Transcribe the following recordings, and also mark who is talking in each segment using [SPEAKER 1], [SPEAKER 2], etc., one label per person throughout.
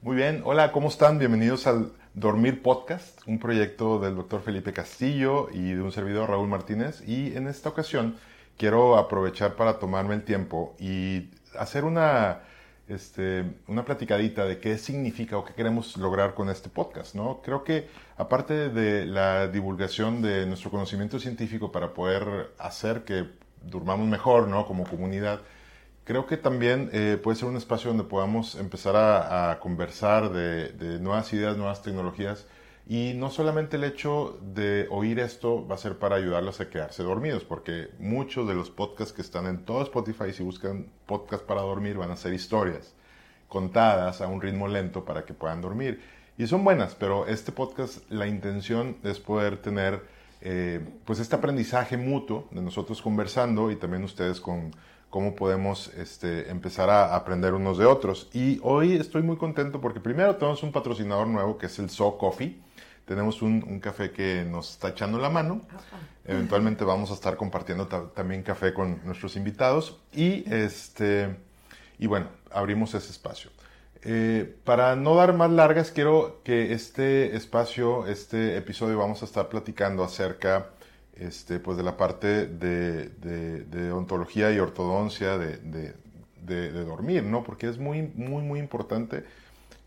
[SPEAKER 1] Muy bien, hola, ¿cómo están? Bienvenidos al Dormir Podcast, un proyecto del doctor Felipe Castillo y de un servidor Raúl Martínez. Y en esta ocasión quiero aprovechar para tomarme el tiempo y hacer una, este, una platicadita de qué significa o qué queremos lograr con este podcast. ¿no? Creo que aparte de la divulgación de nuestro conocimiento científico para poder hacer que durmamos mejor ¿no? como comunidad, Creo que también eh, puede ser un espacio donde podamos empezar a, conversar de, nuevas ideas, nuevas tecnologías. Y no solamente el hecho de oír esto va a ser para ayudarlos a quedarse dormidos, porque muchos de los podcasts que están en todo Spotify, si buscan podcast para dormir, van a ser historias contadas a un ritmo lento para que puedan dormir. Y son buenas, pero este podcast, la intención es poder tener eh, pues este aprendizaje mutuo de nosotros conversando y también ustedes con cómo podemos este, empezar a aprender unos de otros. Y hoy estoy muy contento porque primero tenemos un patrocinador nuevo que es el So Coffee. Tenemos un, café que nos está echando la mano. Eventualmente vamos a estar compartiendo también café con nuestros invitados. Y, este, y bueno, abrimos ese espacio. Eh, para no dar más largas, quiero que este espacio, este episodio, vamos a estar platicando acerca este, pues de la parte de, de, ontología y ortodoncia de, de, dormir, ¿no? Porque es muy, muy, muy importante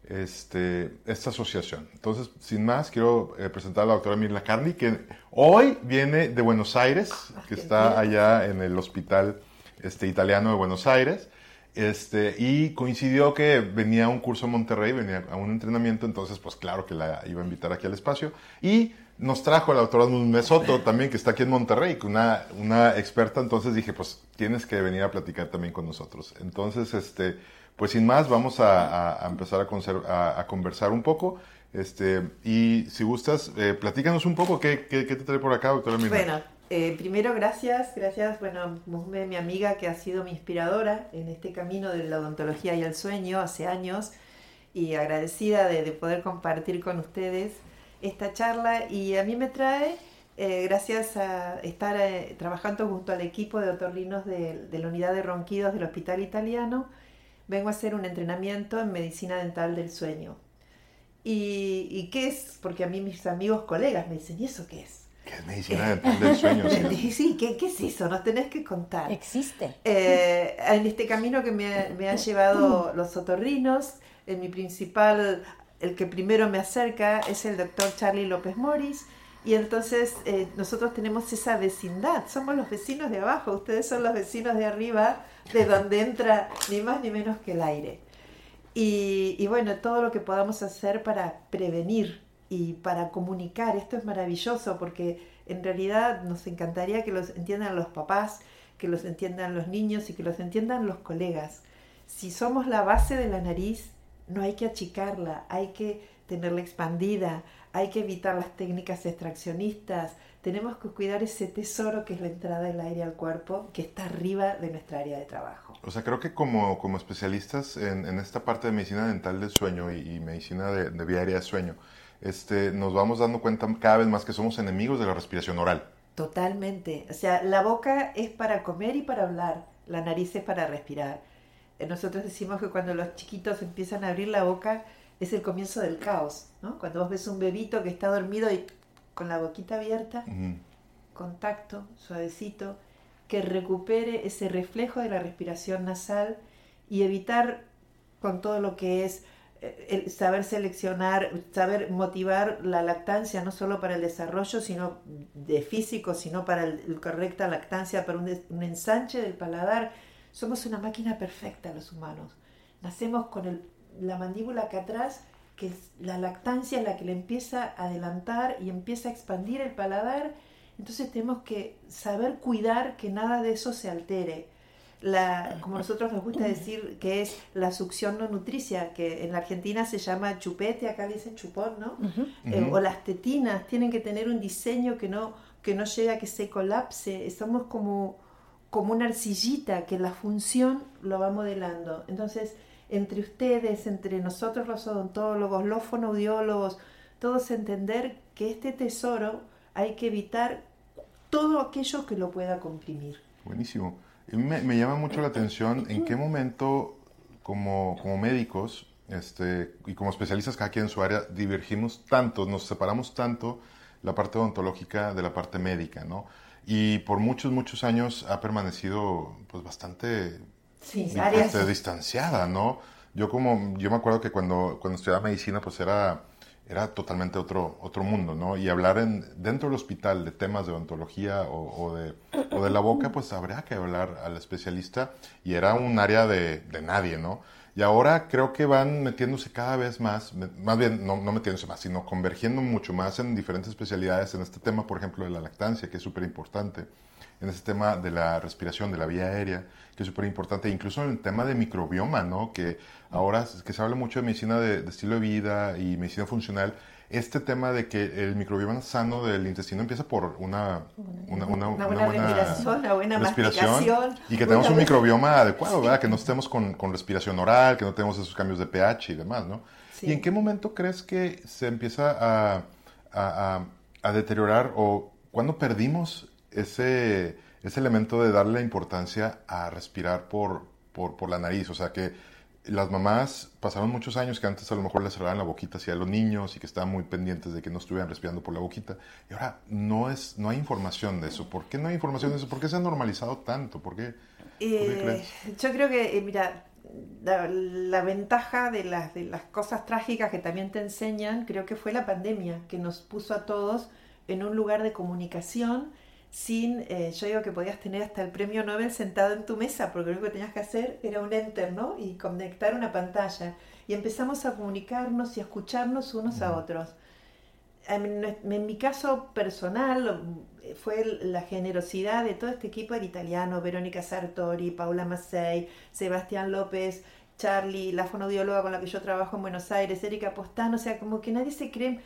[SPEAKER 1] este, esta asociación. Entonces, sin más, quiero eh, presentar a la doctora Mirla Carni, que hoy viene de Buenos Aires, ah, que está allá en el hospital este, italiano de Buenos Aires. Este, y coincidió que venía a un curso en Monterrey, venía a un entrenamiento, entonces pues claro que la iba a invitar aquí al espacio. Y nos trajo a la doctora Mesoto también, que está aquí en Monterrey, una, una experta, entonces dije, pues tienes que venir a platicar también con nosotros. Entonces, este, pues sin más, vamos a, empezar a, a, conversar un poco. Este, y si gustas, eh, platícanos un poco, ¿qué, qué, te trae por acá, doctora Mirna?
[SPEAKER 2] Bueno, eh, primero gracias, gracias, bueno, Musme, mi amiga que ha sido mi inspiradora en este camino de la odontología y el sueño hace años, y agradecida de, de poder compartir con ustedes esta charla y a mí me trae, eh, gracias a estar eh, trabajando junto al equipo de otorrinos de, la unidad de ronquidos del Hospital Italiano, vengo a hacer un entrenamiento en medicina dental del sueño. ¿Y, qué es? Porque a mí mis amigos, colegas me dicen, ¿y eso qué es?
[SPEAKER 1] ¿Qué es medicina dental del sueño?
[SPEAKER 2] sí, ¿qué, ¿qué, es eso? Nos tenés que contar.
[SPEAKER 3] Existe.
[SPEAKER 2] Eh, en este camino que me, me han llevado los otorrinos, en mi principal el que primero me acerca es el doctor Charlie López Morris. Y entonces eh, nosotros tenemos esa vecindad, somos los vecinos de abajo, ustedes son los vecinos de arriba, de donde entra ni más ni menos que el aire. Y, y bueno, todo lo que podamos hacer para prevenir y para comunicar, esto es maravilloso porque en realidad nos encantaría que los entiendan los papás, que los entiendan los niños y que los entiendan los colegas. Si somos la base de la nariz, no hay que achicarla, hay que tenerla expandida, hay que evitar las técnicas extraccionistas, tenemos que cuidar ese tesoro que es la entrada del aire al cuerpo, que está arriba de nuestra área de trabajo.
[SPEAKER 1] O sea, creo que como, como especialistas en, en esta parte de medicina dental del sueño y, medicina de, de, vía aérea de sueño, este, nos vamos dando cuenta cada vez más que somos enemigos de la respiración oral.
[SPEAKER 2] Totalmente. O sea, la boca es para comer y para hablar, la nariz es para respirar nosotros decimos que cuando los chiquitos empiezan a abrir la boca es el comienzo del caos, ¿no? Cuando vos ves un bebito que está dormido y con la boquita abierta, contacto, suavecito, que recupere ese reflejo de la respiración nasal y evitar con todo lo que es eh, el saber seleccionar, saber motivar la lactancia, no solo para el desarrollo sino de físico, sino para el, correcta lactancia, para un ensanche del paladar somos una máquina perfecta los humanos. Nacemos con la mandíbula acá atrás, que es la lactancia es la que le empieza a adelantar y empieza a expandir el paladar. Entonces tenemos que saber cuidar que nada de eso se altere. La, como nosotros nos gusta decir que es la succión no nutricia, que en la Argentina se llama chupete, acá dicen chupón, ¿no? Eh, o las tetinas tienen que tener un diseño que no, que no llegue a que se colapse. Somos como como una arcillita que la función lo va modelando. Entonces, entre ustedes, entre nosotros los odontólogos, los fonoaudiólogos, todos entender que este tesoro hay que evitar todo aquello que lo pueda comprimir.
[SPEAKER 1] Buenísimo. Me, me llama mucho la atención en qué momento, como, como médicos, este, y como especialistas cada quien en su área, divergimos tanto, nos separamos tanto la parte odontológica de la parte médica, ¿no? Y por muchos, muchos años ha permanecido pues bastante
[SPEAKER 2] Sí,
[SPEAKER 1] este, distanciada, ¿no? Yo como, yo me acuerdo que cuando, cuando estudiaba medicina pues era, era totalmente otro, otro mundo, ¿no? Y hablar en, dentro del hospital de temas de odontología o, o de, o de la boca pues habría que hablar al especialista y era un área de, de nadie, ¿no? Y ahora creo que van metiéndose cada vez más, más bien no, no metiéndose más, sino convergiendo mucho más en diferentes especialidades en este tema, por ejemplo, de la lactancia, que es súper importante, en este tema de la respiración, de la vía aérea, que es súper importante, incluso en el tema de microbioma, ¿no? Que ahora que se habla mucho de medicina de, de estilo de vida y medicina funcional, este tema de que el microbioma sano del intestino empieza por una, una, una-
[SPEAKER 2] Una
[SPEAKER 1] una
[SPEAKER 2] buena respiración, una buena masticación,
[SPEAKER 1] y que tenemos un
[SPEAKER 2] buena-
[SPEAKER 1] microbioma adecuado, ¿verdad? Que no estemos con, con respiración oral, que no tenemos esos cambios de pH y demás, ¿no?
[SPEAKER 2] Sí.
[SPEAKER 1] ¿Y en qué momento crees que se empieza a, a- a- a deteriorar o cuándo perdimos ese, ese elemento de darle la importancia a respirar por, por, por la nariz? O sea, que las mamás pasaron muchos años que antes a lo mejor les cerraban la boquita hacia los niños y que estaban muy pendientes de que no estuvieran respirando por la boquita. Y ahora no, es, no hay información de eso. ¿Por qué no hay información de eso? ¿Por qué se ha normalizado tanto? ¿Por qué?
[SPEAKER 2] Eh, yo creo que, eh, mira, la, la ventaja de las, de las cosas trágicas que también te enseñan, creo que fue la pandemia, que nos puso a todos en un lugar de comunicación sin, eh, yo digo que podías tener hasta el premio Nobel sentado en tu mesa, porque lo único que tenías que hacer era un enter, ¿no? Y conectar una pantalla. Y empezamos a comunicarnos y a escucharnos unos a
[SPEAKER 1] Ujú.
[SPEAKER 2] otros. En, en mi caso personal eh, fue la generosidad de todo este equipo del italiano, Verónica Sartori, Paula Massey, Sebastián López, Charlie, la fonodióloga con la que yo trabajo en Buenos Aires, Erika Postano, o sea, como que nadie se cree,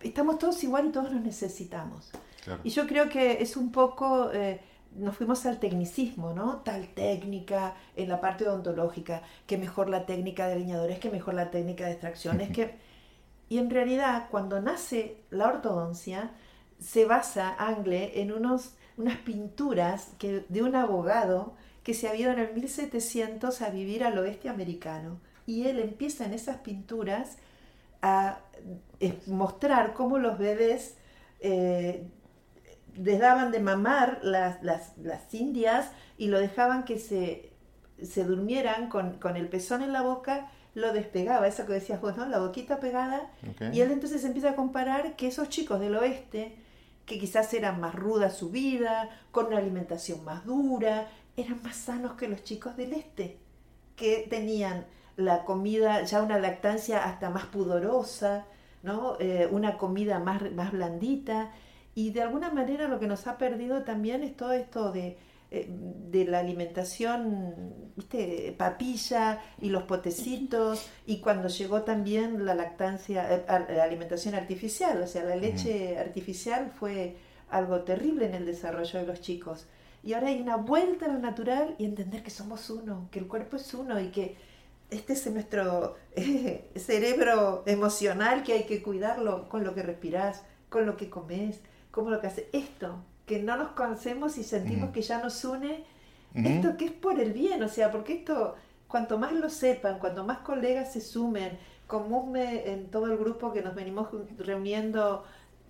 [SPEAKER 2] estamos todos igual y todos nos necesitamos.
[SPEAKER 1] Claro.
[SPEAKER 2] Y yo creo que es un poco, eh, nos fuimos al tecnicismo, ¿no? Tal técnica en la parte odontológica, que mejor la técnica de leñadores, que mejor la técnica de extracciones, que... Y en realidad, cuando nace la ortodoncia, se basa Angle en unos, unas pinturas que, de un abogado que se había ido en el 1700 a vivir al oeste americano. Y él empieza en esas pinturas a eh, mostrar cómo los bebés eh, les daban de mamar las, las, las indias y lo dejaban que se, se durmieran con, con el pezón en la boca, lo despegaba, eso que decías vos, ¿no? La boquita pegada. Y él entonces empieza a comparar que esos chicos del oeste, que quizás eran más ruda su vida, con una alimentación más dura, eran más sanos que los chicos del este, que tenían la comida, ya una lactancia hasta más pudorosa, ¿no? Eh, una comida más, más blandita. Y de alguna manera lo que nos ha perdido también es todo esto de, eh, de la alimentación, ¿viste? papilla y los potecitos, y cuando llegó también la lactancia, eh, a- la alimentación artificial, o sea, la leche artificial fue algo terrible en el desarrollo de los chicos. Y ahora hay una vuelta a lo natural y entender que somos uno, que el cuerpo es uno y que este es nuestro eh, cerebro emocional que hay que cuidarlo con lo que respirás, con lo que comes, con lo que haces. Esto, que no nos conocemos y sentimos
[SPEAKER 1] Ujú.
[SPEAKER 2] que ya nos une,
[SPEAKER 1] Ujú.
[SPEAKER 2] esto que es por el bien, o sea, porque esto, cuanto más lo sepan, cuanto más colegas se sumen, me- en todo el grupo que nos venimos reuniendo,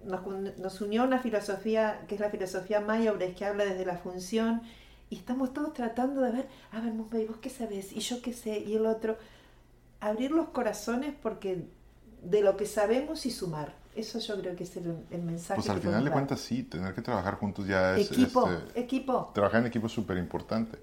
[SPEAKER 2] nos, unió una filosofía que es la filosofía Mayobres, que habla desde la función, y estamos todos tratando de ver, a ver, Mumbai, vos qué sabés, y yo qué sé, y el otro, abrir los corazones porque de lo que sabemos y sumar. Eso yo creo que es el, el mensaje.
[SPEAKER 1] Pues al
[SPEAKER 2] que
[SPEAKER 1] final de cuentas sí, tener que trabajar juntos ya es...
[SPEAKER 2] Equipo,
[SPEAKER 1] este,
[SPEAKER 2] equipo.
[SPEAKER 1] trabajar en equipo es súper importante.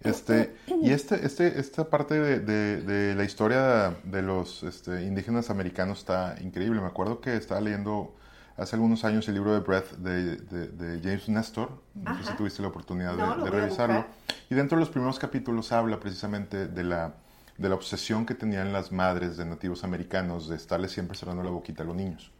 [SPEAKER 1] Este, y este, este, esta parte de, de- de la historia de los este, indígenas americanos está increíble. Me acuerdo que estaba leyendo hace algunos años el libro de Breath de, de- James Nestor. No sé si
[SPEAKER 2] Ajá.
[SPEAKER 1] tuviste la oportunidad
[SPEAKER 2] No,
[SPEAKER 1] de, revisarlo. Y dentro de los primeros capítulos habla precisamente de la, de la obsesión que tenían las madres de nativos americanos de estarle siempre cerrando la boquita a los niños.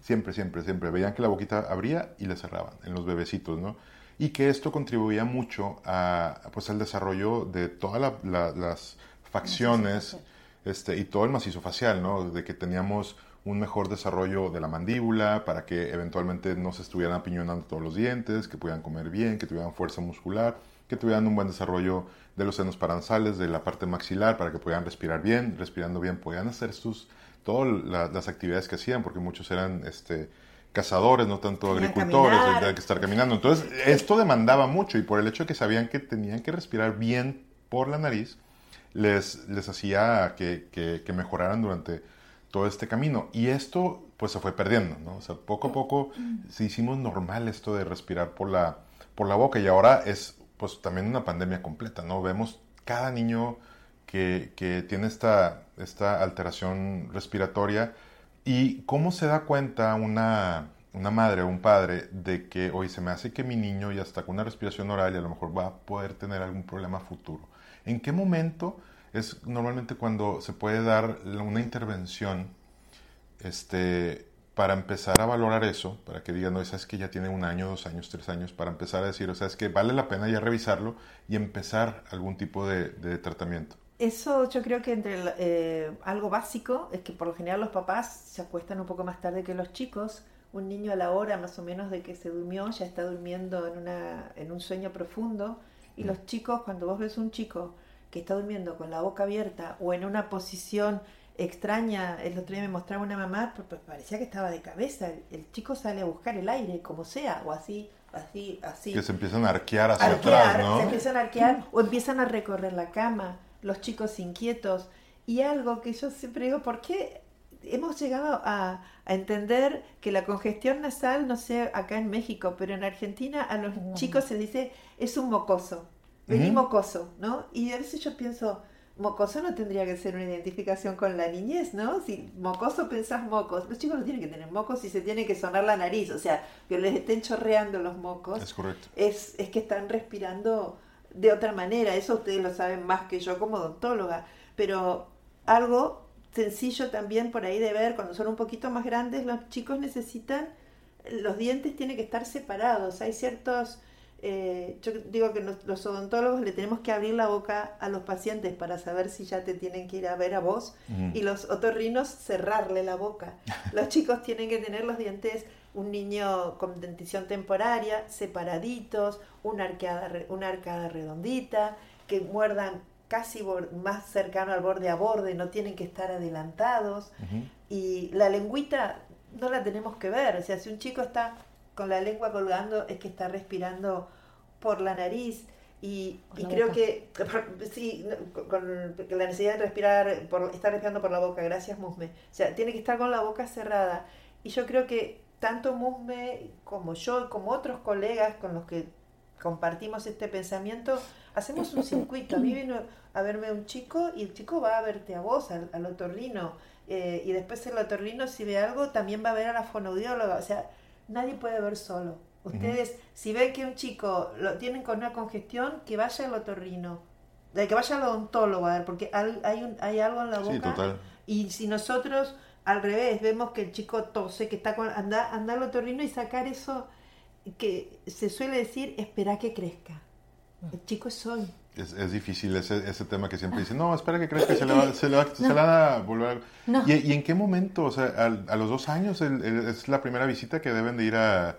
[SPEAKER 1] Siempre, siempre, siempre. Veían que la boquita abría y la cerraban en los bebecitos, ¿no? Y que esto contribuía mucho a, pues, al desarrollo de todas la- la- las facciones este, y todo el macizo facial, ¿no? De que teníamos un mejor desarrollo de la mandíbula para que eventualmente no se estuvieran apiñonando todos los dientes, que pudieran comer bien, que tuvieran fuerza muscular. que tuvieran un buen desarrollo de los senos paranasales, de la parte maxilar, para que pudieran respirar bien, respirando bien, podían hacer sus, todas las actividades que hacían, porque muchos eran este, cazadores, no tanto agricultores, tenían que estar caminando. Entonces, esto demandaba mucho y por el hecho de que sabían que tenían que respirar bien por la nariz, les, les hacía que, que, mejoraran durante todo este camino. Y esto pues se fue perdiendo, ¿no? O sea, poco a poco se hicimos normal esto de respirar por la, por la boca y ahora es pues también una pandemia completa, ¿no? Vemos cada niño que, tiene esta, esta alteración respiratoria y cómo se da cuenta una, una madre o un padre de que hoy se me hace que mi niño ya está con una respiración oral y a lo mejor va a poder tener algún problema futuro. ¿En qué momento es normalmente cuando se puede dar una intervención este, para empezar a valorar eso, para que digan, no, sabes que ya tiene un año, dos años, tres años, para empezar a decir, o sea, es que vale la pena ya revisarlo y empezar algún tipo de, tratamiento?
[SPEAKER 2] Eso yo creo que entre eh, algo básico es que por lo general los papás se acuestan un poco más tarde que los chicos. Un niño a la hora más o menos de que se durmió ya está durmiendo en, una, en un sueño profundo. Y los chicos, cuando vos ves un chico que está durmiendo con la boca abierta o en una posición extraña, el otro día me mostraba una mamá, pues parecía que estaba de cabeza, el, chico sale a buscar el aire, como sea, o así, así, así.
[SPEAKER 1] Que se empiezan a arquear hacia atrás, ¿no?
[SPEAKER 2] Se empiezan a arquear o empiezan a recorrer la cama, los chicos inquietos. Y algo que yo siempre digo, ¿por qué hemos llegado a, a, entender que la congestión nasal, no sé, acá en México, pero en Argentina a los chicos se dice es un mocoso? vení mocoso, ¿no? Y a veces yo pienso, mocoso no tendría que ser una identificación con la niñez, ¿no? Si mocoso pensás mocos, los chicos no tienen que tener mocos y se tiene que sonar la nariz, o sea, que les estén chorreando los mocos.
[SPEAKER 1] Es correcto.
[SPEAKER 2] Es, es que están respirando de otra manera, eso ustedes lo saben más que yo como odontóloga, pero algo sencillo también por ahí de ver, cuando son un poquito más grandes, los chicos necesitan, los dientes tienen que estar separados, hay ciertos eh, yo digo que los odontólogos le tenemos que abrir la boca a los pacientes para saber si ya te tienen que ir a ver a vos y los otorrinos cerrarle la boca. Los chicos tienen que tener los dientes, un niño con dentición temporaria, separaditos, una arcada, una arcada redondita, que muerdan casi más cercano al borde a borde, no tienen que estar adelantados. Y la lengüita no la tenemos que ver, o sea, si un chico está con la lengua colgando es que está respirando por la nariz. Y, creo que sí, con, la necesidad de respirar, por, estar respirando por la boca, gracias Musme. O sea, tiene que estar con la boca cerrada. Y yo creo que tanto Musme como yo, como otros colegas con los que compartimos este pensamiento, hacemos un circuito. A mí vino a verme un chico y el chico va a verte a vos, al, al otorrino. Eh, y después el otorrino, si ve algo, también va a ver a la fonoaudióloga. O sea, nadie puede ver solo. Ustedes, si ven que un chico lo tienen con una congestión, que vaya al otorrino, que vaya al odontólogo a ver, porque hay, un, hay algo en la boca.
[SPEAKER 1] Sí, total.
[SPEAKER 2] Y si nosotros al revés vemos que el chico tose, que está con, anda, anda al otorrino y sacar eso que se suele decir, espera que crezca. El chico es hoy.
[SPEAKER 1] Es, es, difícil ese, ese tema que siempre dicen, no, espera que crezca, se le va, se le va, se le va a volver. ¿Y, ¿Y, en qué momento? O sea, a, los dos años es la primera visita que deben de ir a,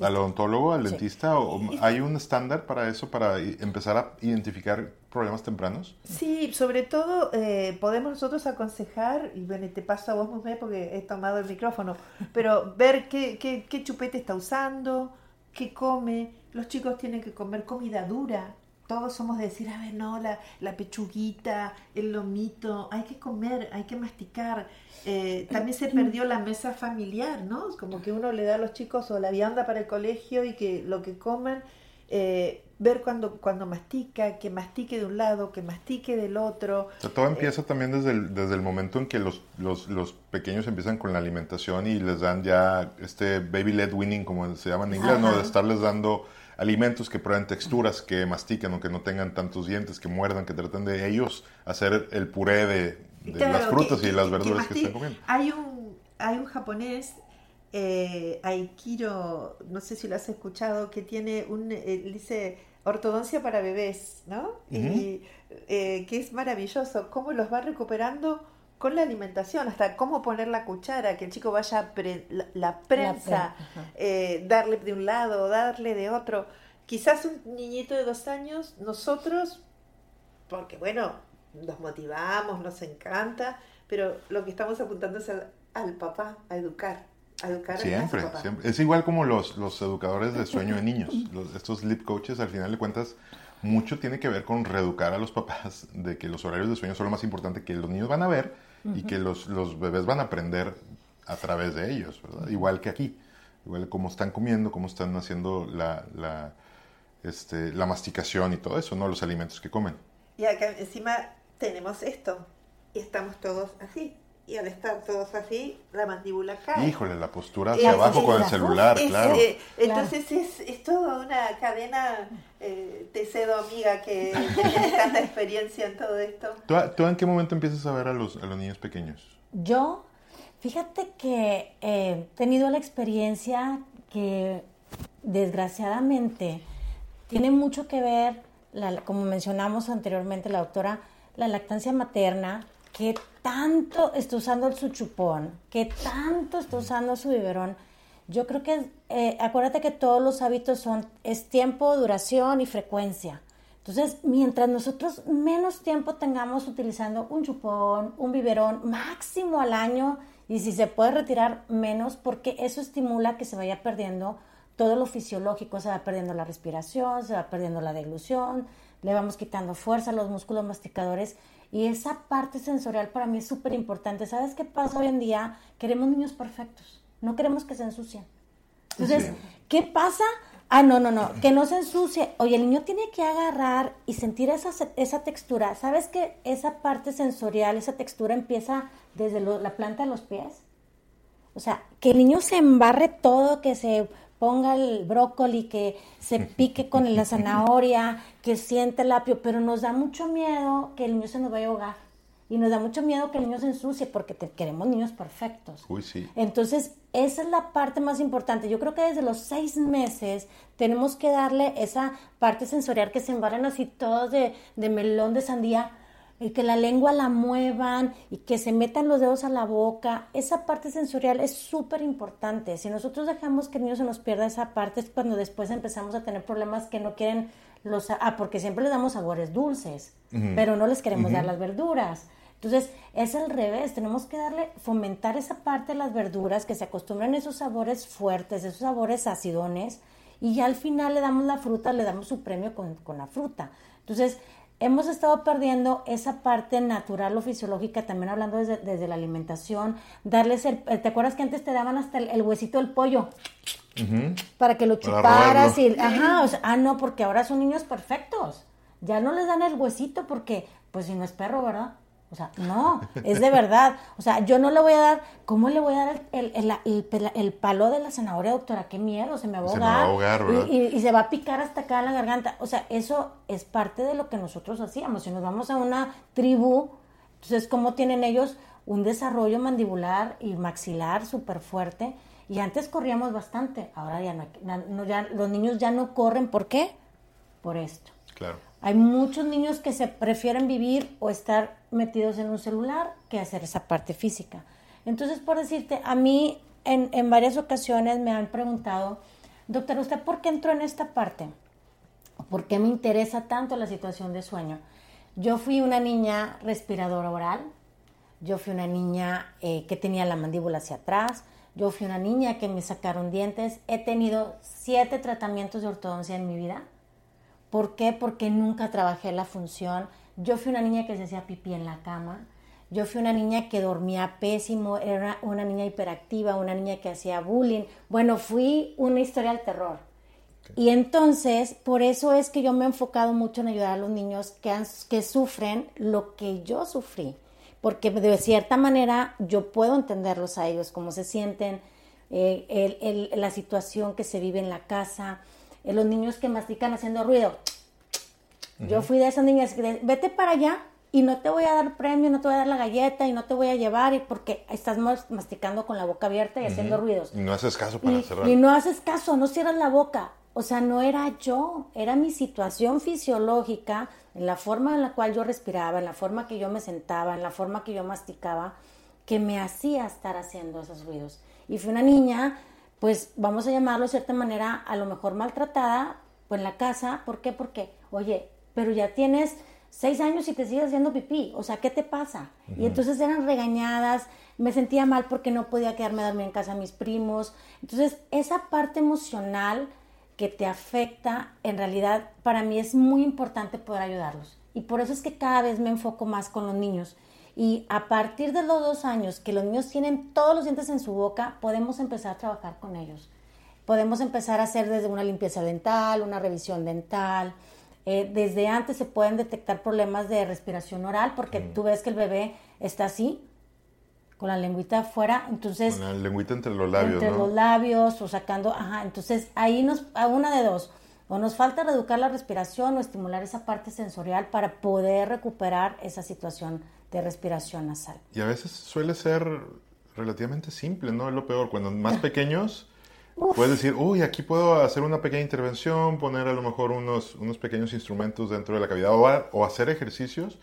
[SPEAKER 1] al odontólogo, al dentista, o hay un estándar para eso, para empezar a identificar problemas tempranos?
[SPEAKER 2] Sí, sobre todo eh, podemos nosotros aconsejar, y bueno, te paso a vos, Musme, porque he tomado el micrófono, pero ver qué, qué, qué chupete está usando, qué come. Los chicos tienen que comer comida dura, todos somos de decir, a ver, no, la, la pechuguita, el lomito, hay que comer, hay que masticar. Eh, también se perdió la mesa familiar, ¿no? Como que uno le da a los chicos o la vianda para el colegio y que lo que coman, eh, ver cuando, cuando mastica, que mastique de un lado, que mastique del otro.
[SPEAKER 1] todo empieza también desde el, desde el momento en que los, los, los, pequeños empiezan con la alimentación y les dan ya este baby led winning, como se llama en inglés, ¿no? De estarles dando alimentos que prueben texturas, que mastiquen o que no tengan tantos dientes, que muerdan, que traten de ellos hacer el puré de, las frutas y las verduras que, están comiendo.
[SPEAKER 2] Hay un, hay un japonés, eh, Aikiro, no sé si lo has escuchado, que tiene un, eh, dice ortodoncia para bebés, ¿no? Y eh, que es maravilloso, cómo los va recuperando con la alimentación, hasta cómo poner la cuchara, que el chico vaya la, prensa, eh, darle de un lado, darle de otro. quizás un niñito de dos años, nosotros, porque bueno, nos motivamos, nos encanta, pero lo que estamos apuntando es al, papá, a educar. A educar
[SPEAKER 1] siempre, a papá. siempre. Es igual como los, los educadores de sueño de niños. estos sleep coaches, al final de cuentas, mucho tiene que ver con reeducar a los papás de que los horarios de sueño son lo más importante que los niños van a ver y que los, los, bebés van a aprender a través de ellos. Igual que aquí, igual cómo están comiendo, cómo están haciendo la, la, este, la masticación y todo eso, ¿no? Los alimentos que comen.
[SPEAKER 2] Y acá encima tenemos esto y estamos todos así. Y al estar todos así, la mandíbula cae.
[SPEAKER 1] Híjole, la postura hacia abajo con el celular, claro.
[SPEAKER 2] entonces Es, es toda una cadena, eh, te cedo amiga que tanta experiencia en todo esto.
[SPEAKER 1] ¿Tú, en qué momento empiezas a ver a los, a los niños pequeños?
[SPEAKER 3] Yo, fíjate que he tenido la experiencia que desgraciadamente tiene mucho que ver, como mencionamos anteriormente la doctora, la lactancia materna, que tanto está usando su chupón, que tanto está usando su biberón, yo creo que, eh, acuérdate que todos los hábitos son, es tiempo, duración y frecuencia. Entonces, mientras nosotros menos tiempo tengamos utilizando un chupón, un biberón, máximo al año, y si se puede retirar menos, porque eso estimula que se vaya perdiendo todo lo fisiológico, se va perdiendo la respiración, se va perdiendo la deglución, le vamos quitando fuerza a los músculos masticadores y esa parte sensorial para mí es súper importante. ¿Sabes qué pasa hoy en día? Queremos niños perfectos, no queremos que se ensucien. Entonces, ¿qué pasa? Ah, no, no, no, que no se ensucie. Oye, el niño tiene que agarrar y sentir esa, esa textura. ¿Sabes que esa parte sensorial, esa textura empieza desde la planta de los pies? O sea, que el niño se embarre todo, que se ponga el brócoli, que se pique con la zanahoria, que siente el apio, pero nos da mucho miedo que el niño se nos vaya a ahogar. Y nos da mucho miedo que el niño se ensucie porque queremos niños perfectos.
[SPEAKER 1] Uy, sí.
[SPEAKER 3] Entonces, esa es la parte más importante. Yo creo que desde los seis meses tenemos que darle esa parte sensorial que se embarran así todos de, de melón de sandía y que la lengua la muevan y que se metan los dedos a la boca. Esa parte sensorial es súper importante. Si nosotros dejamos que el niño se nos pierda esa parte es cuando después empezamos a tener problemas que no quieren los... Ah, porque siempre les damos sabores dulces, pero no les queremos dar las verduras. Entonces, es al revés, tenemos que darle, fomentar esa parte de las verduras, que se acostumbren a esos sabores fuertes, esos sabores acidones, y ya al final le damos la fruta, le damos su premio con, con la fruta. Entonces, hemos estado perdiendo esa parte natural o fisiológica, también hablando desde, la alimentación, darles el, ¿te acuerdas que antes te daban hasta el, huesito del pollo? Para que lo chuparas y, ajá, o sea, ah, no, porque ahora son niños perfectos. Ya no les dan el huesito porque, pues si no es perro, ¿verdad? O sea, no, es de verdad. O sea, yo no le voy a dar, ¿cómo le voy a dar el, palo de la zanahoria, doctora? Qué miedo, se me va a ahogar. Se me va a ahogar, ¿verdad? Y, se va a picar hasta acá en la garganta. O sea, eso es parte de lo que nosotros hacíamos. Si nos vamos a una tribu, entonces, ¿cómo tienen ellos un desarrollo mandibular y maxilar súper fuerte? Y antes corríamos bastante, ahora ya no, ya, los niños ya no corren. ¿Por qué? Por esto.
[SPEAKER 1] Claro.
[SPEAKER 3] Hay muchos niños que se prefieren vivir o estar metidos en un celular que hacer esa parte física. Entonces, por decirte, a mí en, en varias ocasiones me han preguntado, doctor, ¿usted por qué entró en esta parte? ¿Por qué me interesa tanto la situación de sueño? Yo fui una niña respiradora oral, yo fui una niña eh, que tenía la mandíbula hacia atrás, yo fui una niña que me sacaron dientes, he tenido siete tratamientos de ortodoncia en mi vida ¿Por qué? Porque nunca trabajé la función. Yo fui una niña que se hacía pipí en la cama. Yo fui una niña que dormía pésimo, era una niña hiperactiva, una niña que hacía bullying. Bueno, fui una historia del terror. Y entonces, por eso es que yo me he enfocado mucho en ayudar a los niños que, que sufren lo que yo sufrí. Porque de cierta manera yo puedo entenderlos a ellos, cómo se sienten, eh, la situación que se vive en la casa, eh, los niños que mastican haciendo ruido. Yo fui de esas niñas que vete para allá y no te voy a dar premio, no te voy a dar la galleta y no te voy a llevar y porque estás masticando con la boca abierta y haciendo ruidos.
[SPEAKER 1] Y no haces caso para
[SPEAKER 3] y,
[SPEAKER 1] cerrar.
[SPEAKER 3] Y no haces caso, no cierras la boca. O sea, no era yo, era mi situación fisiológica, en la forma en la cual yo respiraba, en la forma que yo me sentaba, en la forma que yo masticaba, que me hacía estar haciendo esos ruidos. Y fui una niña pues vamos a llamarlo de cierta manera, a lo mejor maltratada, pues en la casa, ¿por qué? Porque, oye, pero ya tienes seis años y te sigues haciendo pipí, o sea, ¿qué te pasa? Y entonces eran regañadas, me sentía mal porque no podía quedarme a dormir en casa a mis primos. Entonces, esa parte emocional que te afecta, en realidad, para mí es muy importante poder ayudarlos. Y por eso es que cada vez me enfoco más con los niños. Y a partir de los dos años que los niños tienen todos los dientes en su boca, podemos empezar a trabajar con ellos. Podemos empezar a hacer desde una limpieza dental, una revisión dental. Eh, desde antes se pueden detectar problemas de respiración oral porque tú ves que el bebé está así, con la lengüita afuera, entonces...
[SPEAKER 1] Con la lengüita entre los labios,
[SPEAKER 3] Entre los labios o sacando, ajá, entonces ahí nos, a una de dos, o nos falta reeducar la respiración o estimular esa parte sensorial para poder recuperar esa situación de respiración nasal.
[SPEAKER 1] Y a veces suele ser relativamente simple, ¿no? Es lo peor, cuando más pequeños... Puedes decir, uy, aquí puedo hacer una pequeña intervención, poner a lo mejor unos, unos pequeños instrumentos dentro de la cavidad o, o hacer ejercicios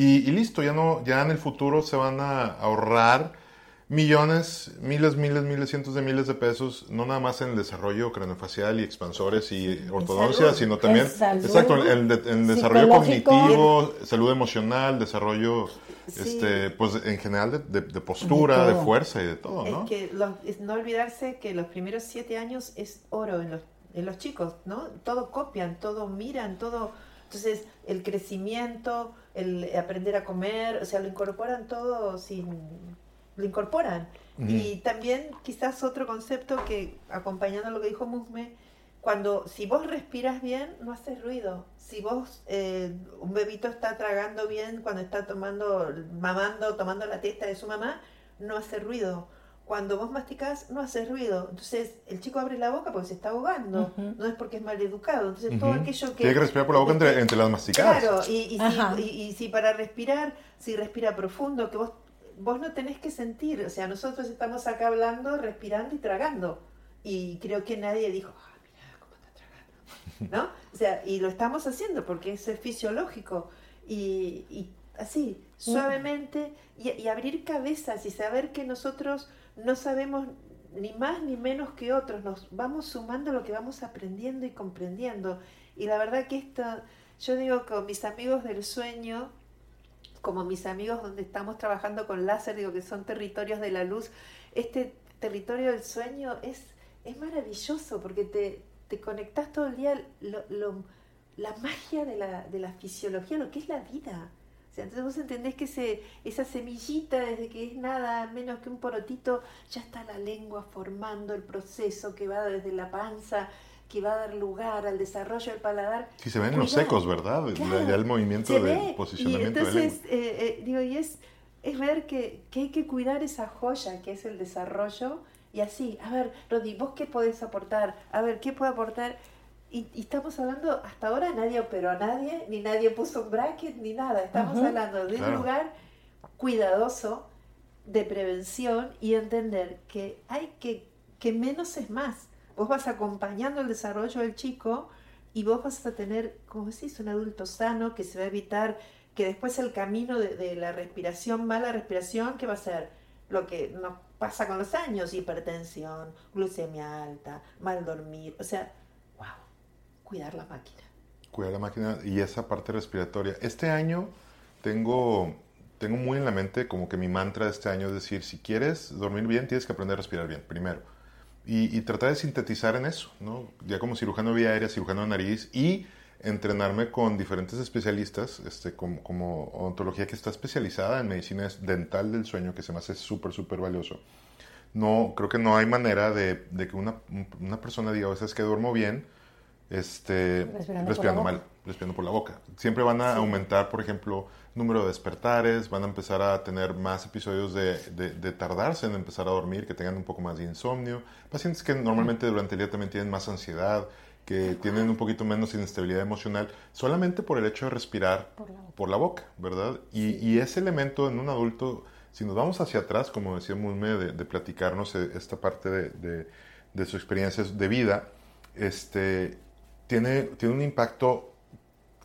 [SPEAKER 1] y, listo, ya, no, ya en el futuro se van a ahorrar millones, miles, miles, miles, cientos de miles de pesos, no nada más en el desarrollo craneofacial y expansores y ortodoncia, sino también, exacto, en el, desarrollo cognitivo, salud emocional, desarrollo, este, pues en general de, postura, de, fuerza y de todo, ¿no?
[SPEAKER 2] Es que no olvidarse que los primeros siete años es oro en los, en los chicos, ¿no? Todo copian, todo miran, todo entonces, el crecimiento, el aprender a comer, o sea, lo incorporan todo sin... lo incorporan. Y también quizás otro concepto que, acompañando lo que dijo Musme, cuando si vos respiras bien, no haces ruido. Si vos, eh, un bebito está tragando bien cuando está tomando, mamando, tomando la testa de su mamá, no hace ruido cuando vos masticás no hace ruido. Entonces el chico abre la boca porque se está ahogando, no es porque es mal educado. Entonces todo aquello que...
[SPEAKER 1] Tiene que respirar por la boca entre, entre las masticadas.
[SPEAKER 2] Claro, y, y, si, para respirar, si respira profundo, que vos, vos no tenés que sentir, o sea, nosotros estamos acá hablando, respirando y tragando. Y creo que nadie dijo, ah, mira cómo está tragando. ¿No? O sea, y lo estamos haciendo porque es fisiológico. Y, así, suavemente, y abrir cabezas y saber que nosotros no sabemos ni más ni menos que otros, nos vamos sumando lo que vamos aprendiendo y comprendiendo. Y la verdad que esto, yo digo con mis amigos del sueño, como mis amigos donde estamos trabajando con láser, digo que son territorios de la luz, este territorio del sueño es, es maravilloso porque te, te conectas todo el día la magia de la, de la fisiología, lo que es la vida. Entonces vos entendés que esa semillita, desde que es nada menos que un porotito, ya está la lengua formando el proceso que va desde la panza, que va a dar lugar al desarrollo del paladar.
[SPEAKER 1] Sí, se ven los secos, ¿verdad? ya el movimiento de posicionamiento
[SPEAKER 2] y entonces, Eh, eh, digo, y es, es ver que, que, hay que cuidar esa joya que es el desarrollo. Y así, a ver, Rodi, ¿vos qué podés aportar? A ver, ¿qué puede aportar? Y, estamos hablando, hasta ahora nadie operó a nadie, ni nadie puso un bracket, ni nada. Estamos hablando de un lugar cuidadoso de prevención y entender que hay que, que menos es más. Vos vas acompañando el desarrollo del chico y vos vas a tener, como decís, un adulto sano que se va a evitar que después el camino de, de la respiración, mala respiración, que va a ser lo que nos pasa con los años, hipertensión, glucemia alta, mal dormir, o sea, cuidar la máquina.
[SPEAKER 1] Cuidar la máquina y esa parte respiratoria. Este año tengo, tengo muy en la mente como que mi mantra de este año es decir, si quieres dormir bien, tienes que aprender a respirar bien, primero. Y, tratar de sintetizar en eso. Ya como cirujano de vía aérea, cirujano de nariz y entrenarme con diferentes especialistas, este, como, como, odontología que está especializada en medicina dental del sueño, que se me hace súper, súper valioso. No, creo que no hay manera de, de que una, una persona diga, o sea, es que duermo bien, este, respirando, mal, respirando por la boca. Siempre van a aumentar, por ejemplo, número de despertares, van a empezar a tener más episodios de, de, tardarse en empezar a dormir, que tengan un poco más de insomnio. Pacientes que normalmente durante el día también tienen más ansiedad, que tienen un poquito menos inestabilidad emocional, solamente por el hecho de respirar por la boca, ¿verdad? Y, y, ese elemento en un adulto, si nos vamos hacia atrás, como decía Mulme, de, de platicarnos eh, esta parte de, de, sus experiencias de vida, este, tiene, tiene un impacto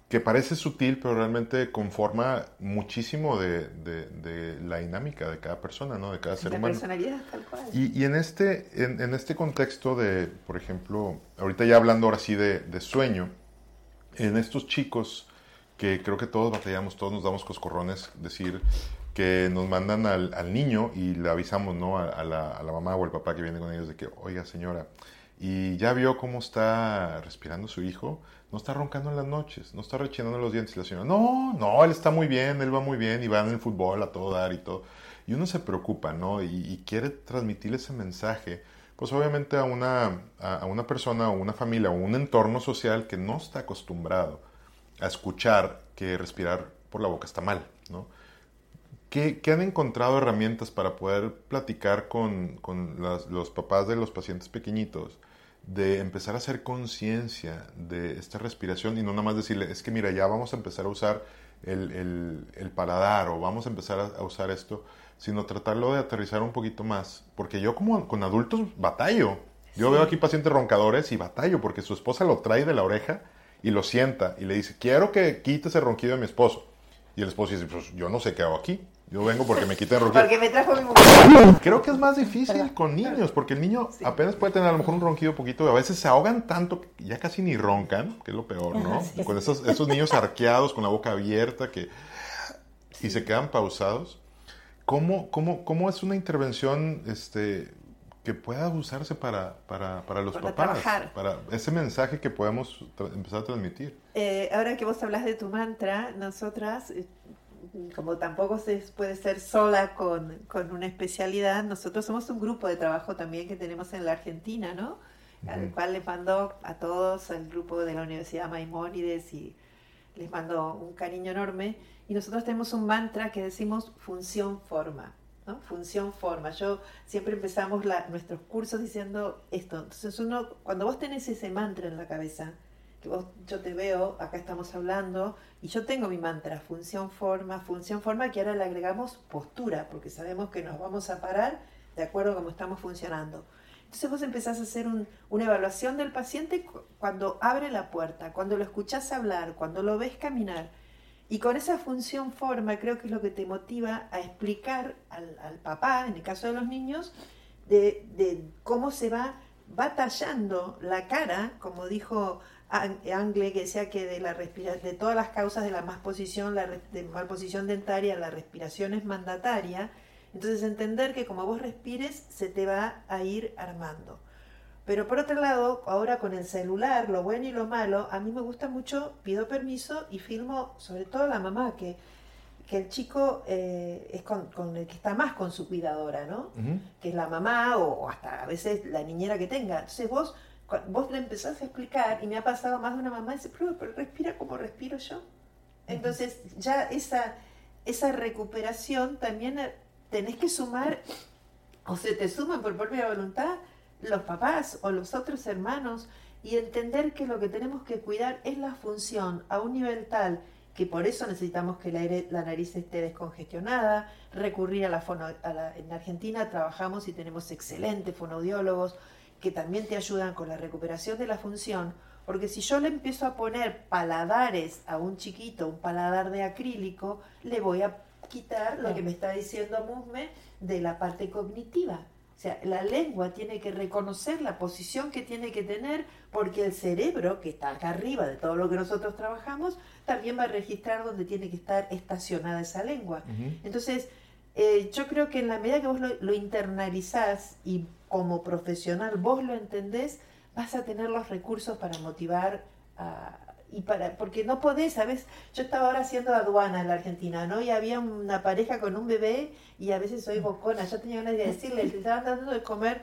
[SPEAKER 1] que parece sutil, pero realmente conforma muchísimo de, de, la dinámica de cada persona, ¿no? De cada ser humano.
[SPEAKER 2] personalidad, tal cual.
[SPEAKER 1] Y, y en, este, en, en, este contexto de, por ejemplo, ahorita ya hablando ahora sí de, de sueño, en estos chicos que creo que todos batallamos, todos nos damos coscorrones, decir que nos mandan al, al niño y le avisamos ¿no? A, la, a, la, mamá o al papá que viene con ellos de que, oiga señora, y ya vio cómo está respirando su hijo, no está roncando en las noches, no está rechinando los dientes. Y la señora, no, no, él está muy bien, él va muy bien y va en el fútbol a todo dar y todo. Y uno se preocupa, ¿no? Y, y quiere transmitir ese mensaje, pues obviamente a una, a, una persona o una familia o un entorno social que no está acostumbrado a escuchar que respirar por la boca está mal, ¿no? ¿Qué, ¿Qué, han encontrado herramientas para poder platicar con, con los papás de los pacientes pequeñitos de empezar a hacer conciencia de esta respiración y no nada más decirle, es que mira, ya vamos a empezar a usar el, el, el paladar o vamos a empezar a, a, usar esto, sino tratarlo de aterrizar un poquito más, porque yo como con adultos batallo. Yo sí. veo aquí pacientes roncadores y batallo porque su esposa lo trae de la oreja y lo sienta y le dice, quiero que quites el ronquido de mi esposo. Y el esposo dice, pues yo no sé qué hago aquí. Yo vengo porque me quiten el ronquido.
[SPEAKER 2] Porque me trajo mi mujer.
[SPEAKER 1] Creo que es más difícil con niños, porque el niño sí. apenas puede tener a lo mejor un ronquido poquito, a veces se ahogan tanto que ya casi ni roncan, que es lo peor, ¿no? Sí. Con esos, esos niños arqueados, con la boca abierta, que y se quedan pausados. ¿Cómo, cómo, cómo es una intervención este, que pueda usarse para, para, para los
[SPEAKER 2] para
[SPEAKER 1] papás,
[SPEAKER 2] trabajar.
[SPEAKER 1] para ese mensaje que podemos empezar a transmitir.
[SPEAKER 2] Eh, ahora que vos hablas de tu mantra, nosotras, eh, como tampoco se puede ser sola con, con, una especialidad, nosotros somos un grupo de trabajo también que tenemos en la Argentina, ¿no? Uh -huh. Al cual les mando a todos, al grupo de la Universidad Maimónides y les mando un cariño enorme. Y nosotros tenemos un mantra que decimos función-forma. ¿no? Función, forma. Yo siempre empezamos la, nuestros cursos diciendo esto. Entonces uno, cuando vos tenés ese mantra en la cabeza, vos, yo te veo, acá estamos hablando, y yo tengo mi mantra, función, forma, función, forma, que ahora le agregamos postura, porque sabemos que nos vamos a parar de acuerdo a cómo estamos funcionando. Entonces vos empezás a hacer un, una evaluación del paciente cuando abre la puerta, cuando lo escuchás hablar, cuando lo ves caminar y con esa función forma creo que es lo que te motiva a explicar al, al papá, en el caso de los niños, de, de, cómo se va batallando la cara, como dijo Angle, que decía que de, la de todas las causas de la malposición, la de malposición dentaria, la respiración es mandataria. Entonces entender que como vos respires, se te va a ir armando. Pero por otro lado, ahora con el celular, lo bueno y lo malo, a mí me gusta mucho, pido permiso y filmo, sobre todo a la mamá, que, que el chico eh, es con, con, el que está más con su cuidadora, ¿no? Uh -huh. Que es la mamá o, hasta a veces la niñera que tenga. Entonces vos, vos le empezás a explicar, y me ha pasado más de una mamá, dice, pero, pero respira como respiro yo. Entonces ya esa, esa recuperación también eh, tenés que sumar, o se te suman por propia voluntad, los papás o los otros hermanos y entender que lo que tenemos que cuidar es la función a un nivel tal que por eso necesitamos que la, la nariz esté descongestionada, recurrir a la, fono, a la en Argentina trabajamos y tenemos excelentes fonoaudiólogos que también te ayudan con la recuperación de la función, porque si yo le empiezo a poner paladares a un chiquito, un paladar de acrílico, le voy a quitar lo que me está diciendo Musme de la parte cognitiva. O sea, la lengua tiene que reconocer la posición que tiene que tener porque el cerebro, que está acá arriba de todo lo que nosotros trabajamos, también va a registrar donde tiene que estar estacionada esa lengua. Uh -huh. Entonces, eh, yo creo que en la medida que vos lo, lo, internalizás y como profesional vos lo entendés, vas a tener los recursos para motivar a, y para, porque no podés, ¿sabes? Yo estaba ahora haciendo aduana en la Argentina, ¿no? Y había una pareja con un bebé y a veces soy bocona, yo tenía ganas de decirle, le estaban dando de comer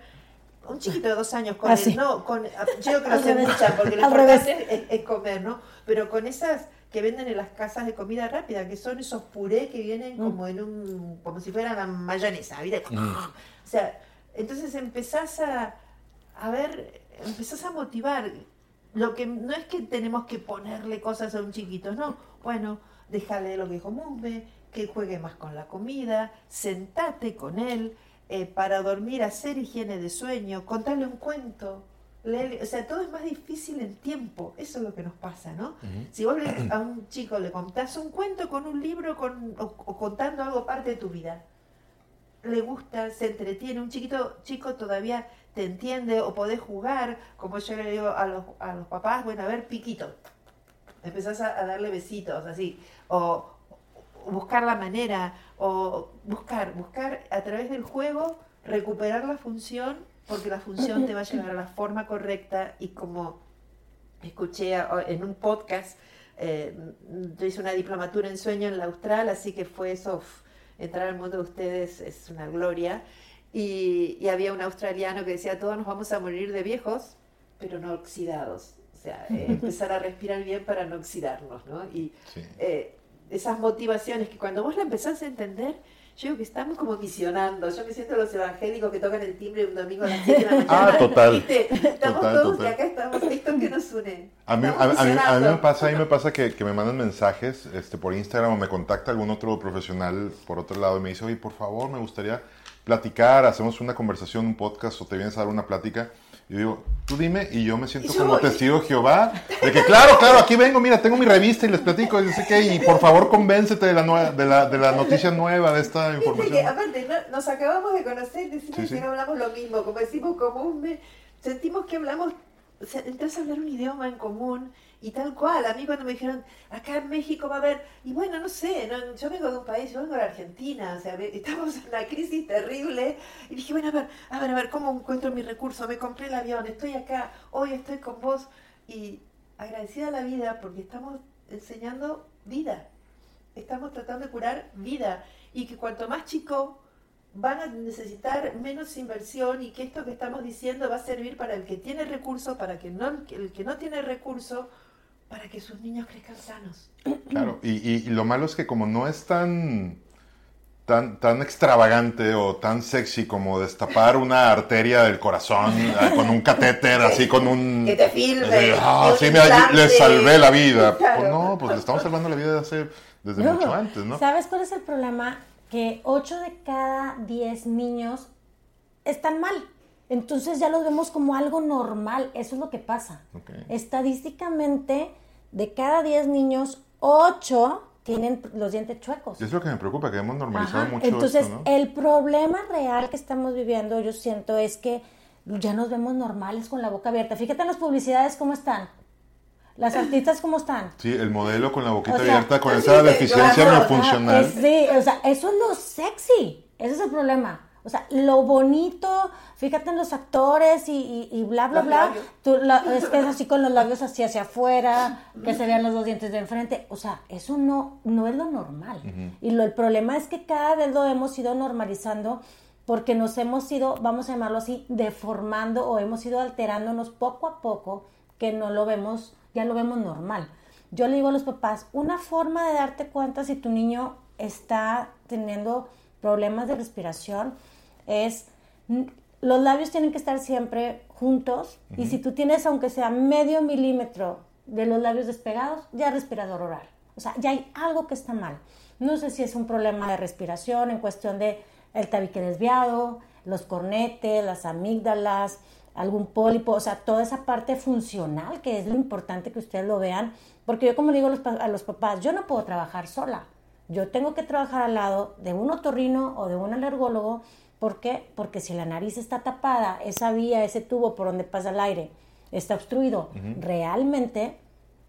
[SPEAKER 2] un chiquito de dos años con
[SPEAKER 3] ah,
[SPEAKER 2] él,
[SPEAKER 3] sí.
[SPEAKER 2] no, con, yo creo que se mucha, porque lo importante es, es, comer, ¿no? Pero con esas que venden en las casas de comida rápida, que son esos puré que vienen mm. como en un, como si fueran mayonesa, ¿viste? Mm. O sea, entonces empezás a, a ver, empezás a motivar, lo que no es que tenemos que ponerle cosas a un chiquito, no. Bueno, déjale lo que Musbe, que juegue más con la comida, sentate con él, eh, para dormir, hacer higiene de sueño, contarle un cuento. Léele. O sea, todo es más difícil en tiempo. Eso es lo que nos pasa, ¿no? Si vos le- a un chico le contás un cuento con un libro con, o, o contando algo parte de tu vida, le gusta, se entretiene, un chiquito chico todavía te entiende o podés jugar, como yo le digo a los, a los papás, bueno, a ver, piquito. Empezás a, a darle besitos, así, o, o buscar la manera, o buscar, buscar a través del juego, recuperar la función, porque la función te va a llevar a la forma correcta y como escuché a- en un podcast, eh, yo hice una diplomatura en sueño en la Austral, así que fue eso, entrar al mundo de ustedes es una gloria. Y, y había un australiano que decía, todos nos vamos a morir de viejos, pero no oxidados. O sea, eh, empezar a respirar bien para no oxidarnos, ¿no? Y
[SPEAKER 1] Sí.
[SPEAKER 2] eh, esas motivaciones que cuando vos la empezás a entender, yo digo que estamos como misionando. Yo me siento los evangélicos que tocan el timbre un domingo a las 7 de la mañana.
[SPEAKER 1] Ah, total.
[SPEAKER 2] ¿Viste? Estamos
[SPEAKER 1] Total,
[SPEAKER 2] todos
[SPEAKER 1] total.
[SPEAKER 2] y acá estamos. Esto que nos une.
[SPEAKER 1] A mí, a, mí- a mí me pasa, a mí me pasa que, que me mandan mensajes este, por Instagram o me contacta algún otro profesional por otro lado y me dice, oye, por favor, me gustaría platicar, hacemos una conversación, un podcast o te vienes a dar una plática. Yo digo, tú dime, y yo me siento
[SPEAKER 2] yo
[SPEAKER 1] como
[SPEAKER 2] voy.
[SPEAKER 1] testigo de Jehová, de que claro, claro, aquí vengo, mira, tengo mi revista y les platico, y por favor convéncete de la, nue- de la, de la noticia nueva, de esta
[SPEAKER 2] Viste que
[SPEAKER 1] información.
[SPEAKER 2] aparte no- nos acabamos de conocer, decimos
[SPEAKER 1] Sí, sí.
[SPEAKER 2] que no hablamos lo mismo, como decimos común, sentimos que hablamos, o sea, entras a hablar un idioma en común y tal cual. A mí cuando me dijeron, acá en México va a haber, y bueno, no sé, no, yo vengo de un país, yo vengo de Argentina, o sea, estamos en una crisis terrible, y dije, bueno, a ver, a ver, a ver, ¿cómo encuentro mi recurso? Me compré el avión, estoy acá, hoy estoy con vos, y agradecida la vida porque estamos enseñando vida estamos tratando de curar vida y que cuanto más chico van a necesitar menos inversión y que esto que estamos diciendo va a servir para el que tiene recursos, para que no, el que no tiene recursos, para que sus niños crezcan sanos.
[SPEAKER 1] Claro, y, y- y lo malo es que como no es tan, tan, tan extravagante o tan sexy como destapar una arteria del corazón ah, con un catéter, así con un...
[SPEAKER 2] Que te filme,
[SPEAKER 1] así, ah, sí, mira,
[SPEAKER 2] implante".
[SPEAKER 1] le salvé la vida.
[SPEAKER 2] Claro.
[SPEAKER 1] Pues no, pues le estamos salvando la vida desde, hace, desde
[SPEAKER 3] No.
[SPEAKER 1] mucho antes, ¿no?
[SPEAKER 3] ¿Sabes cuál es el problema? Que 8 de cada 10 niños están mal. Entonces ya los vemos como algo normal. Eso es lo que pasa. Estadísticamente, de cada 10 niños, 8 tienen los dientes chuecos.
[SPEAKER 1] Y es lo que me preocupa, que hemos normalizado
[SPEAKER 3] Ajá.
[SPEAKER 1] mucho
[SPEAKER 3] Entonces,
[SPEAKER 1] esto, ¿no?
[SPEAKER 3] el problema real que estamos viviendo, yo siento, es que ya nos vemos normales con la boca abierta. Fíjate en las publicidades cómo están. Las artistas cómo están.
[SPEAKER 1] Sí, el modelo con la boquita
[SPEAKER 3] O sea,
[SPEAKER 1] abierta, con esa deficiencia
[SPEAKER 2] claro,
[SPEAKER 1] no funcional.
[SPEAKER 3] Ah, es- sí, o sea, eso es lo sexy. Ese es el problema. O sea, lo bonito, fíjate en los actores y, y- y bla, bla,
[SPEAKER 2] Los
[SPEAKER 3] bla.
[SPEAKER 2] labios.
[SPEAKER 3] Tú la- es que es así con los labios así hacia afuera, que se vean los dos dientes de enfrente. O sea, eso no, no es lo normal. Y lo, el problema es que cada vez lo hemos ido normalizando porque nos hemos ido, vamos a llamarlo así, deformando o hemos ido alterándonos poco a poco que no lo vemos, ya lo vemos normal. Yo le digo a los papás, una forma de darte cuenta si tu niño está teniendo problemas de respiración es los labios tienen que estar siempre juntos y si tú tienes aunque sea medio milímetro de los labios despegados, ya respirador oral. O sea, ya hay algo que está mal. No sé si es un problema de respiración en cuestión de el tabique desviado, los cornetes, las amígdalas, algún pólipo, o sea, toda esa parte funcional que es lo importante que ustedes lo vean, porque yo como le digo a los, pa- a los papás, yo no puedo trabajar sola, yo tengo que trabajar al lado de un otorrino o de un alergólogo, ¿por qué? Porque si la nariz está tapada, esa vía, ese tubo por donde pasa el aire está obstruido, realmente,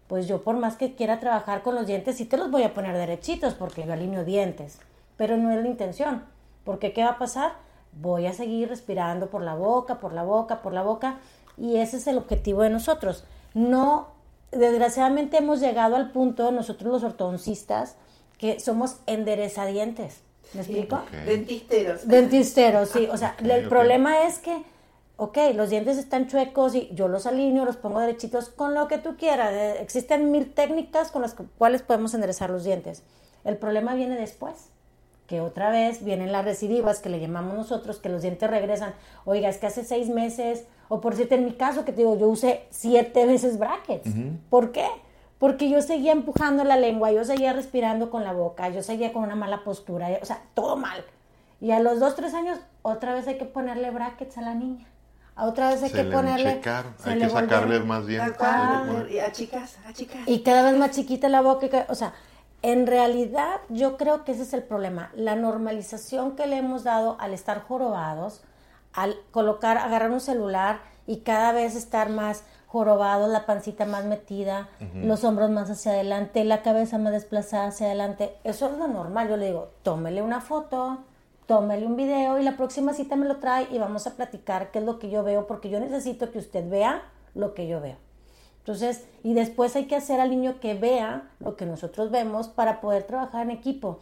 [SPEAKER 3] pues yo por más que quiera trabajar con los dientes, sí te los voy a poner derechitos porque yo alineo dientes, pero no es la intención, porque ¿qué va a pasar? Voy a seguir respirando por la boca, por la boca, por la boca, y ese es el objetivo de nosotros. No, desgraciadamente hemos llegado al punto, nosotros los ortodoncistas, que somos enderezadientes. ¿Me explico?
[SPEAKER 1] Ok.
[SPEAKER 2] Dentisteros.
[SPEAKER 3] Dentisteros, sí. O sea, el problema es que, ok, los dientes están chuecos y yo los alineo, los pongo derechitos con lo que tú quieras. Eh, Existen mil técnicas con las cu- cuales podemos enderezar los dientes. El problema viene después, que otra vez vienen las recidivas que le llamamos nosotros, que los dientes regresan. Oiga, es que hace seis meses, o por cierto, en mi caso, que te digo, yo usé siete veces brackets. ¿Por qué? Porque yo seguía empujando la lengua, yo seguía respirando con la boca, yo seguía con una mala postura, o sea, todo mal. Y a los dos, tres años, otra vez hay que ponerle brackets a la niña. otra vez hay
[SPEAKER 1] Se
[SPEAKER 3] que
[SPEAKER 1] le
[SPEAKER 3] ponerle...
[SPEAKER 1] enchecar,
[SPEAKER 3] se
[SPEAKER 1] hay
[SPEAKER 3] le
[SPEAKER 1] que
[SPEAKER 3] volvió-
[SPEAKER 1] sacarle más bien. Poner-
[SPEAKER 2] Y a chicas, a chicas.
[SPEAKER 3] Y cada vez más chiquita la boca. y O sea, en realidad yo creo que ese es el problema. La normalización que le hemos dado al estar jorobados, al colocar, agarrar un celular y cada vez estar más jorobados, la pancita más metida, los hombros más hacia adelante, la cabeza más desplazada hacia adelante. Eso es lo normal. Yo le digo, tómele una foto, tómele un video y la próxima cita me lo trae y vamos a platicar qué es lo que yo veo, porque yo necesito que usted vea lo que yo veo. Entonces, y después hay que hacer al niño que vea lo que nosotros vemos para poder trabajar en equipo.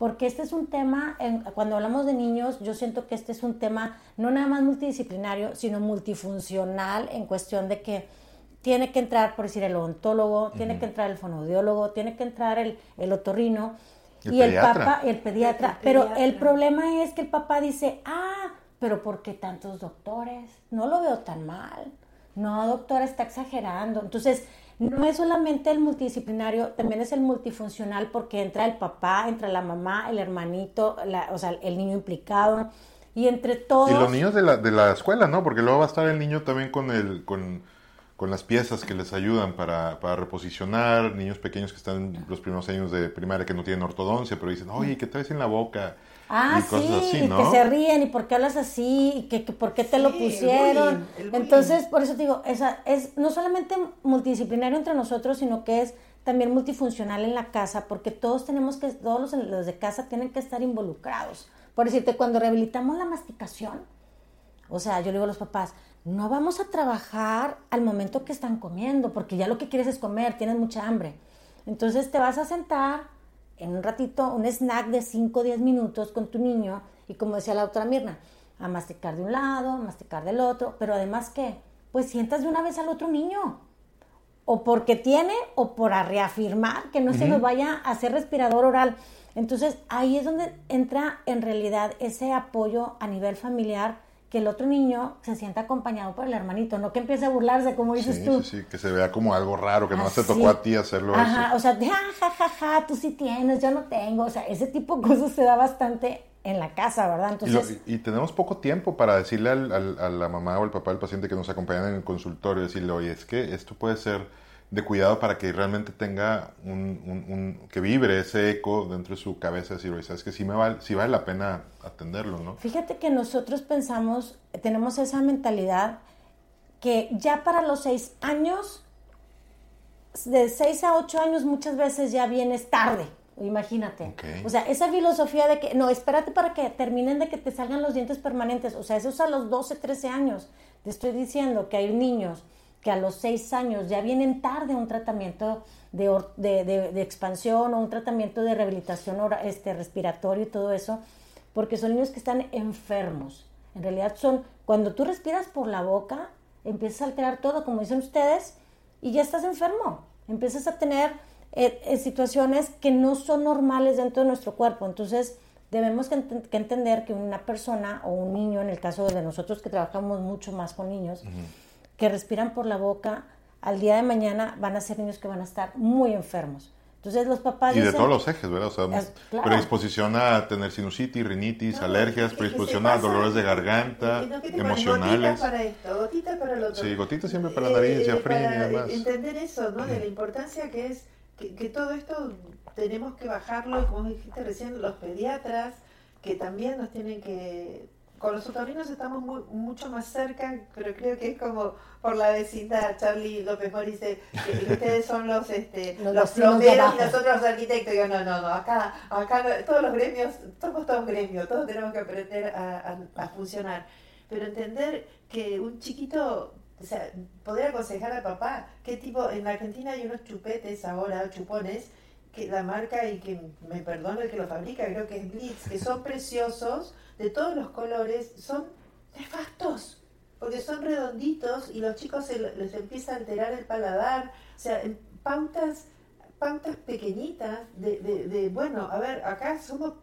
[SPEAKER 3] Porque este es un tema, en- cuando hablamos de niños, yo siento que este es un tema no nada más multidisciplinario, sino multifuncional en cuestión de que tiene que entrar, por decir, el odontólogo, tiene que entrar el fonoaudiólogo, tiene que entrar el, el otorrino
[SPEAKER 1] El
[SPEAKER 3] y el
[SPEAKER 1] pediatra.
[SPEAKER 3] papá, el pediatra.
[SPEAKER 2] El
[SPEAKER 3] Pero
[SPEAKER 2] pediatra.
[SPEAKER 3] el problema es que el papá dice, ah, pero ¿por qué tantos doctores? No lo veo tan mal. No, doctora, está exagerando. Entonces, no es solamente el multidisciplinario, también es el multifuncional porque entra el papá, entra la mamá, el hermanito, la- o sea, el niño implicado. Y entre todos...
[SPEAKER 1] Y los niños de la, de la escuela, ¿no? Porque luego va a estar el niño también con el con, con las piezas que les ayudan para, para reposicionar, niños pequeños que están en los primeros años de primaria que no tienen ortodoncia, pero dicen, oye, ¿qué traes en la boca?
[SPEAKER 3] Ah,
[SPEAKER 1] y cosas
[SPEAKER 3] sí,
[SPEAKER 1] así,
[SPEAKER 3] y
[SPEAKER 1] ¿no?
[SPEAKER 3] que se ríen y por qué hablas así y que, que por qué te lo
[SPEAKER 2] el
[SPEAKER 3] pusieron.
[SPEAKER 2] bullying, el bullying.
[SPEAKER 3] Entonces, por eso te digo, esa es no solamente multidisciplinario entre nosotros, sino que es también multifuncional en la casa, porque todos tenemos que, todos los, los de casa tienen que estar involucrados. Por decirte, cuando rehabilitamos la masticación, o sea, yo le digo a los papás, no vamos a trabajar al momento que están comiendo, porque ya lo que quieres es comer, tienes mucha hambre. Entonces te vas a sentar en un ratito, un snack de 5 o 10 minutos con tu niño, y como decía la doctora Mirna, a masticar de un lado, a masticar del otro, pero además que, pues sientas de una vez al otro niño, o porque tiene, o por a reafirmar que no se nos vaya a hacer respirador oral. Entonces ahí es donde entra en realidad ese apoyo a nivel familiar, que el otro niño se sienta acompañado por el hermanito, no que empiece a burlarse, como dices
[SPEAKER 1] Sí,
[SPEAKER 3] tú.
[SPEAKER 1] sí, sí, que se vea como algo raro, que no te tocó a ti hacerlo
[SPEAKER 3] Ajá, o sea, de ah, ja, ja, ja, tú sí tienes, yo no tengo. O sea, ese tipo de cosas se da bastante en la casa, ¿verdad?
[SPEAKER 1] Y, lo-
[SPEAKER 3] Entonces,
[SPEAKER 1] y tenemos poco tiempo para decirle al- al- a la mamá o al papá del paciente que nos acompañan en el consultorio, decirle, oye, es que esto puede ser de cuidado para que realmente tenga un, un- un- que vibre ese eco dentro de su cabeza, decir, oye, sabes que sí, me vale, sí vale la pena atenderlo, ¿no?
[SPEAKER 3] fíjate que nosotros pensamos, tenemos esa mentalidad que ya para los seis años, de seis a ocho años muchas veces ya vienes tarde. Imagínate. O sea, esa filosofía de que, no, espérate para que terminen de que te salgan los dientes permanentes. O sea, eso es a los 12, 13 años. Te estoy diciendo que hay niños que a los 6 años ya vienen tarde un tratamiento de, de, expansión o un tratamiento de rehabilitación este, respiratorio y todo eso, porque son niños que están enfermos. En realidad son, cuando tú respiras por la boca, empiezas a alterar todo, como dicen ustedes, y ya estás enfermo. Empiezas a tener eh, eh, situaciones que no son normales dentro de nuestro cuerpo. Entonces, debemos que entender que una persona o un niño, en el caso de nosotros que trabajamos mucho más con niños, que respiran por la boca, al día de mañana van a ser niños que van a estar muy enfermos. Entonces, los papás
[SPEAKER 1] Y de
[SPEAKER 3] dicen-
[SPEAKER 1] todos los ejes, ¿verdad? O sea,
[SPEAKER 3] Es- claro.
[SPEAKER 1] predisposición a tener sinusitis, rinitis,
[SPEAKER 2] No,
[SPEAKER 1] alergias, predisposición a dolores de garganta,
[SPEAKER 2] y no,
[SPEAKER 1] emocionales.
[SPEAKER 2] Gotitas para esto, gotitas para lo otro.
[SPEAKER 1] Sí, gotitas siempre para la nariz,
[SPEAKER 2] Eh,
[SPEAKER 1] diafragma y
[SPEAKER 2] para
[SPEAKER 1] demás.
[SPEAKER 2] entender eso, ¿no? De la importancia que es que, que todo esto tenemos que bajarlo, y como dijiste recién, los pediatras, que también nos tienen que... Con los otorrinos estamos muy- mucho más cerca, pero creo que es como por la vecindad. Charlie López Mori dice que, que ustedes son los este,
[SPEAKER 3] Los
[SPEAKER 2] plomeros y nosotros los arquitectos. Yo, no, no, no, acá, acá todos los gremios, somos todos gremios, todos tenemos que aprender a, a- a funcionar. Pero entender que un chiquito, o sea, poder aconsejar al papá, qué tipo, en la Argentina hay unos chupetes ahora, chupones, que la marca y que me perdone el que lo fabrica, creo que es Blitz, que son preciosos, de todos los colores, son nefastos, porque son redonditos y los chicos se le- les empieza a alterar el paladar, o sea, pautas, pautas pequeñitas de, de, de, bueno, a ver, acá somos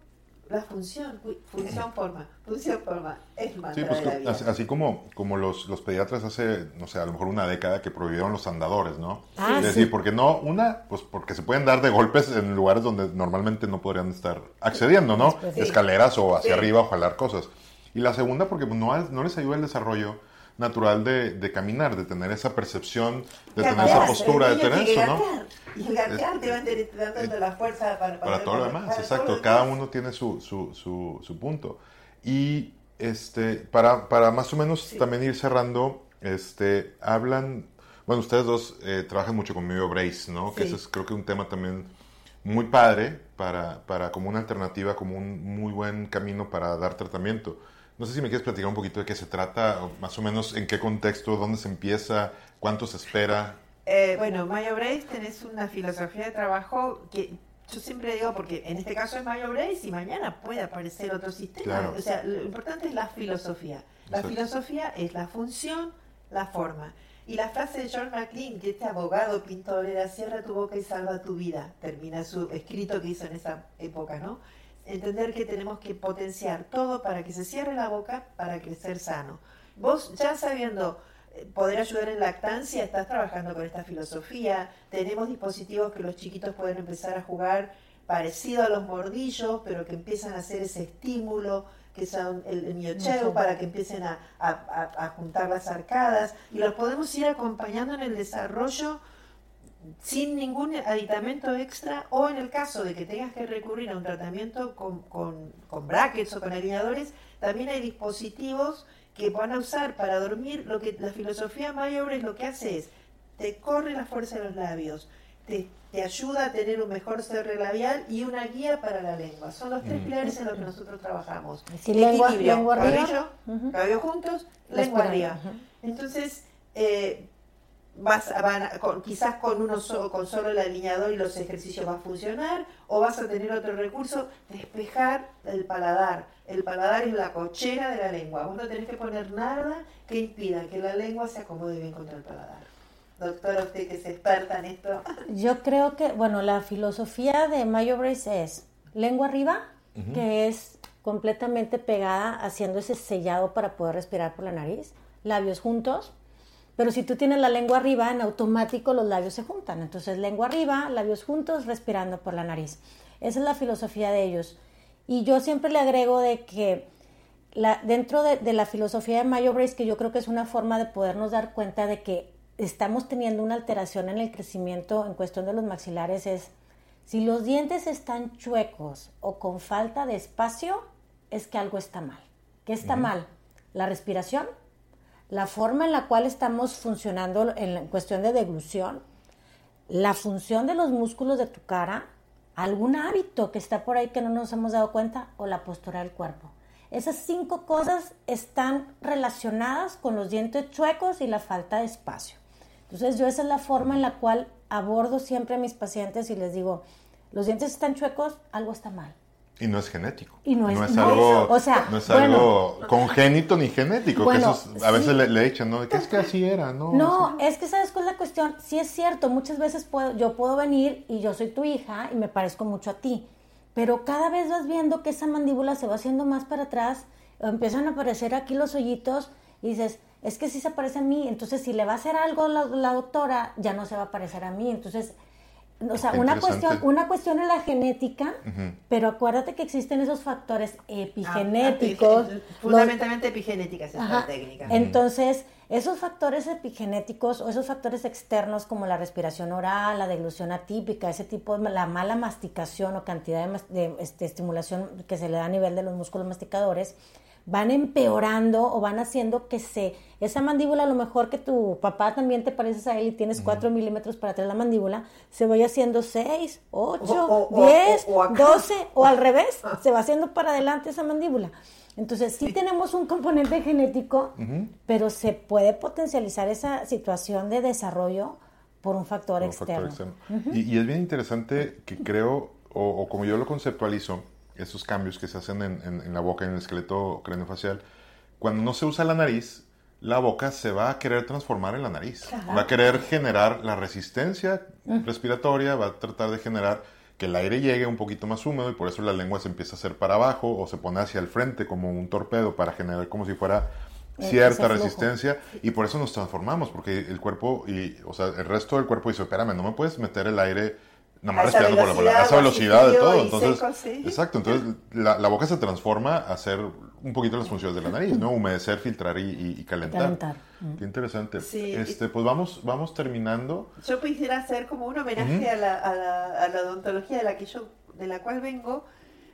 [SPEAKER 2] la función, función forma, es
[SPEAKER 1] Sí, pues
[SPEAKER 2] de la
[SPEAKER 1] así, así como, como los, los pediatras hace, no sé, a lo mejor una década que prohibieron los andadores, ¿no?
[SPEAKER 3] Ah,
[SPEAKER 1] es
[SPEAKER 3] sí.
[SPEAKER 1] decir, porque no, una, pues porque se pueden dar de golpes en lugares donde normalmente no podrían estar accediendo, ¿no?
[SPEAKER 3] Pues
[SPEAKER 2] sí.
[SPEAKER 1] Escaleras o hacia
[SPEAKER 2] Sí.
[SPEAKER 1] arriba o jalar cosas. Y la segunda, porque no, no les ayuda el desarrollo natural de, caminar, de tener esa percepción, de tener esa postura, de tener eso, ¿no?
[SPEAKER 2] Y el gatear te va dando la fuerza para,
[SPEAKER 1] para, todo lo demás, exacto. Cada uno tiene su, su, su, su, punto. Y este, para, para más o menos también ir cerrando, este, hablan, bueno, ustedes dos eh, trabajan mucho con Medio Brace, ¿no? Que ese es creo que un tema también muy padre para, para como una alternativa, como un muy buen camino para dar tratamiento. No sé si me quieres platicar un poquito de qué se trata, o más o menos en qué contexto, dónde se empieza, cuánto se espera.
[SPEAKER 2] Eh, bueno, Mayo Brace tenés una filosofía de trabajo que yo siempre digo, porque en este caso es Mayo Brace y mañana puede aparecer otro sistema. O sea, lo importante es la filosofía. La filosofía es la función, la forma. Y la frase de John McLean, que este abogado pintor era, cierra tu boca y salva tu vida, termina su escrito que hizo en esa época, ¿no? entender que tenemos que potenciar todo para que se cierre la boca para crecer sano. Vos ya sabiendo poder ayudar en lactancia, estás trabajando con esta filosofía, tenemos dispositivos que los chiquitos pueden empezar a jugar parecido a los mordillos, pero que empiezan a hacer ese estímulo, que son el, el para que empiecen a, a, juntar las arcadas, y los podemos ir acompañando en el desarrollo sin ningún aditamento extra o en el caso de que tengas que recurrir a un tratamiento con, con, con brackets o con alineadores, también hay dispositivos que van a usar para dormir. Lo que la filosofía es lo que hace es te corre la fuerza de los labios, te, te ayuda a tener un mejor cierre labial y una guía para la lengua. Son los tres mm. pilares en los que nosotros trabajamos.
[SPEAKER 3] lengua, lengua
[SPEAKER 2] cabello, cabello juntos, lengua arriba. Entonces, eh, vas a, con, quizás con uno con solo el alineador y los ejercicios va a funcionar o vas a tener otro recurso despejar el paladar. El paladar es la cochera de la lengua. Vos no tenés que poner nada que impida que la lengua se acomode bien contra el paladar. Doctora usted que es experta en esto.
[SPEAKER 3] Yo creo que bueno la filosofía de Mayo Brace es lengua arriba que es completamente pegada haciendo ese sellado para poder respirar por la nariz labios juntos pero si tú tienes la lengua arriba, en automático los labios se juntan. Entonces, lengua arriba, labios juntos, respirando por la nariz. Esa es la filosofía de ellos. Y yo siempre le agrego de que la, dentro de, la filosofía de Mayo Brace, que yo creo que es una forma de podernos dar cuenta de que estamos teniendo una alteración en el crecimiento en cuestión de los maxilares, es si los dientes están chuecos o con falta de espacio, es que algo está mal. ¿Qué está mal? La respiración, la forma en la cual estamos funcionando en cuestión de deglución, la función de los músculos de tu cara, algún hábito que está por ahí que no nos hemos dado cuenta o la postura del cuerpo. Esas cinco cosas están relacionadas con los dientes chuecos y la falta de espacio. Entonces yo esa es la forma en la cual abordo siempre a mis pacientes y les digo, los dientes están chuecos, algo está mal.
[SPEAKER 1] Y no es genético.
[SPEAKER 3] Y no es,
[SPEAKER 1] algo, o sea, no es algo congénito ni genético. que a veces le, echan, ¿no? Que es que así era, ¿no?
[SPEAKER 3] No, es que sabes cuál es la cuestión. Sí es cierto, muchas veces puedo, yo puedo venir y yo soy tu hija y me parezco mucho a ti. Pero cada vez vas viendo que esa mandíbula se va haciendo más para atrás, empiezan a aparecer aquí los hoyitos y dices, es que sí se parece a mí. Entonces, si le va a hacer algo la, la doctora, ya no se va a parecer a mí. Entonces, o sea, una cuestión, una cuestión es la genética, pero acuérdate que existen esos factores epigenéticos.
[SPEAKER 2] Ah, fundamentalmente epigenéticas es la técnica.
[SPEAKER 3] Entonces, esos factores epigenéticos o esos factores externos como la respiración oral, la deglución atípica, ese tipo de la mala masticación o cantidad de, este, estimulación que se le da a nivel de los músculos masticadores, van empeorando o van haciendo que se, esa mandíbula, a lo mejor que tu papá también te pareces a él y tienes 4 milímetros para atrás la mandíbula, se vaya haciendo 6, 8, 10, 12 o al revés, se va haciendo para adelante esa mandíbula. Entonces sí, tenemos un componente genético, pero se puede potencializar esa situación de desarrollo por un factor externo.
[SPEAKER 1] y, es bien interesante que creo, o como yo lo conceptualizo, esos cambios que se hacen en, la boca, en el esqueleto craneofacial, cuando no se usa la nariz, la boca se va a querer transformar en la nariz. Va a querer generar la resistencia respiratoria, va a tratar de generar que el aire llegue un poquito más húmedo y por eso la lengua se empieza a hacer para abajo o se pone hacia el frente como un torpedo para generar como si fuera cierta resistencia. Y por eso nos transformamos porque el cuerpo y o sea el resto del cuerpo dice espérame no me puedes meter el aire nada más
[SPEAKER 2] A esa
[SPEAKER 1] respirando por la boca, a esa
[SPEAKER 2] velocidad,
[SPEAKER 1] de todo. Entonces,
[SPEAKER 2] seco, sí.
[SPEAKER 1] exacto, entonces la, la boca se transforma a ser un poquito las funciones de la nariz, ¿no? Humedecer, filtrar y, y- y calentar.
[SPEAKER 3] Calentar.
[SPEAKER 1] Qué interesante.
[SPEAKER 2] Sí.
[SPEAKER 1] Este, pues vamos, vamos terminando.
[SPEAKER 2] Yo quisiera hacer como un homenaje a, la, a, la, a la odontología de la que yo, de la cual vengo.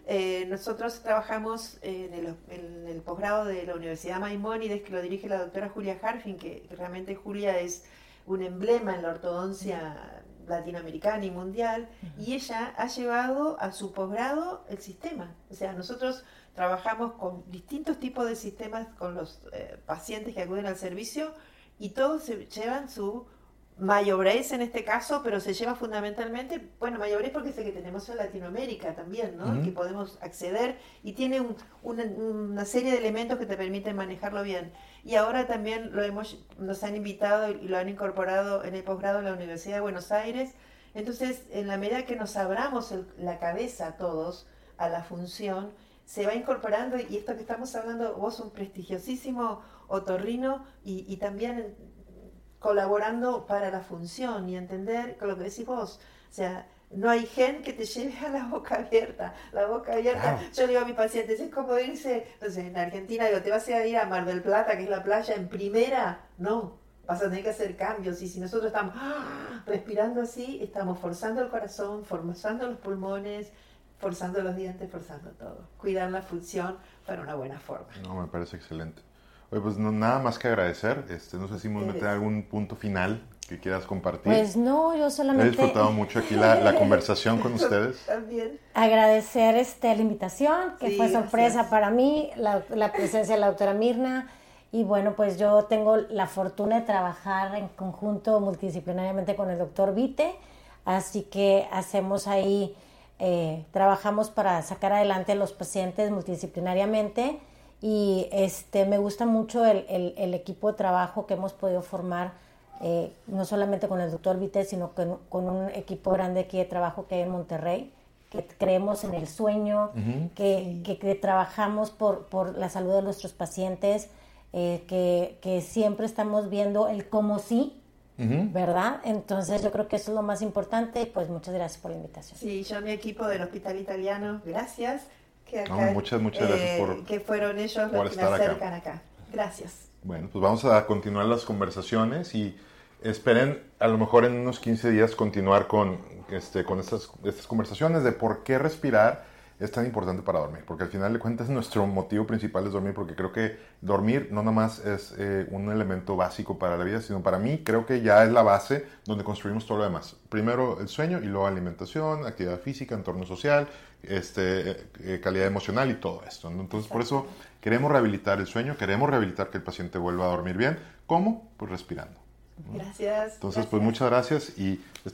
[SPEAKER 2] Eh, nosotros trabajamos en el, en el posgrado de la Universidad Maimónides, que lo dirige la doctora Julia Harfin, que realmente Julia es un emblema en la ortodoncia latinoamericana y mundial, y ella ha llevado a su posgrado el sistema. O sea, nosotros trabajamos con distintos tipos de sistemas con los eh, pacientes que acuden al servicio y todos se llevan su Mayobrés en este caso, pero se lleva fundamentalmente, bueno, Mayobrés porque es el que tenemos en Latinoamérica también, ¿no?
[SPEAKER 1] Ujú.
[SPEAKER 2] Que podemos acceder y tiene un- una, una serie de elementos que te permiten manejarlo bien. Y ahora también lo hemos, nos han invitado y lo han incorporado en el posgrado en la Universidad de Buenos Aires. Entonces, en la medida que nos abramos el- la cabeza todos a la función, se va incorporando y esto que estamos hablando, vos un prestigiosísimo otorrino y, y también colaborando para la función y entender con lo que decís vos. O sea, no hay gen que te lleve a la boca abierta. La boca abierta,
[SPEAKER 1] Claro.
[SPEAKER 2] yo le digo a mis pacientes, es como irse, no sé, en Argentina, digo, ¿te vas a ir a Mar del Plata, que es la playa, en primera? No, vas a tener que hacer cambios. Y si nosotros estamos ¡ah! respirando así, estamos forzando el corazón, forzando los pulmones, forzando los dientes, forzando todo. Cuidar la función para una buena forma.
[SPEAKER 1] No, me parece excelente. Oye, pues no, nada más que agradecer. Este, no sé si me meter algún punto final que quieras compartir.
[SPEAKER 3] Pues no, yo
[SPEAKER 1] He
[SPEAKER 3] solamente
[SPEAKER 1] disfrutado mucho aquí la, la conversación con ustedes.
[SPEAKER 2] También.
[SPEAKER 3] agradecer este, la invitación, que
[SPEAKER 2] Sí,
[SPEAKER 3] fue sorpresa
[SPEAKER 2] gracias.
[SPEAKER 3] para mí, la, la presencia de la doctora Mirna. Y bueno, pues yo tengo la fortuna de trabajar en conjunto multidisciplinariamente con el doctor Vite, así que hacemos ahí, eh, trabajamos para sacar adelante a los pacientes multidisciplinariamente y este, me gusta mucho el, el- el equipo de trabajo que hemos podido formar, eh, no solamente con el doctor Vite, sino con, con un equipo grande aquí de trabajo que hay en Monterrey, que creemos en el sueño, que, que- que trabajamos por, por la salud de nuestros pacientes, eh, que, que siempre estamos viendo el cómo sí, ¿verdad? Entonces yo creo que eso es lo más importante y pues muchas gracias por la invitación.
[SPEAKER 2] Sí, yo mi equipo del Hospital Italiano, gracias. Que acá,
[SPEAKER 1] No, muchas, muchas gracias
[SPEAKER 2] eh,
[SPEAKER 1] por-
[SPEAKER 2] Que fueron ellos
[SPEAKER 1] por
[SPEAKER 2] los que me
[SPEAKER 1] acá.
[SPEAKER 2] acercan acá. Gracias.
[SPEAKER 1] Bueno, pues vamos a continuar las conversaciones y esperen a lo mejor en unos 15 días continuar con, este, con estas, estas conversaciones de por qué respirar es tan importante para dormir. Porque al final de cuentas nuestro motivo principal es dormir porque creo que dormir no nada más es eh, un elemento básico para la vida, sino para mí creo que ya es la base donde construimos todo lo demás. Primero el sueño y luego alimentación, actividad física, entorno social, este, eh, eh, calidad emocional y todo esto. Entonces por eso queremos rehabilitar el sueño, queremos rehabilitar que el paciente vuelva a dormir bien. ¿Cómo? Pues respirando.
[SPEAKER 2] Gracias.
[SPEAKER 1] Entonces, pues muchas gracias y estamos